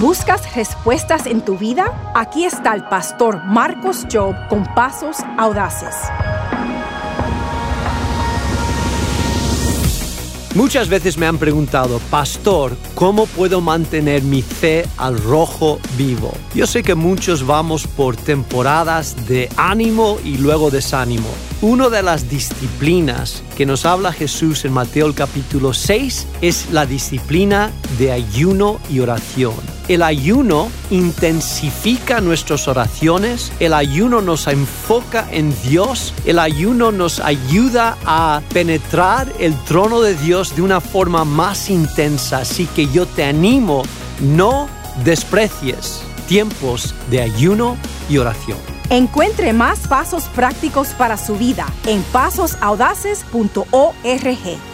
¿Buscas respuestas en tu vida? Aquí está el pastor Marcos Job con pasos audaces. Muchas veces me han preguntado, pastor, ¿cómo puedo mantener mi fe al rojo vivo? Yo sé que muchos vamos por temporadas de ánimo y luego desánimo. Una de las disciplinas que nos habla Jesús en Mateo el capítulo 6 es la disciplina de ayuno y oración. El ayuno intensifica nuestras oraciones, el ayuno nos enfoca en Dios, el ayuno nos ayuda a penetrar el trono de Dios de una forma más intensa. Así que yo te animo, no desprecies tiempos de ayuno y oración. Encuentre más pasos prácticos para su vida en pasosaudaces.org.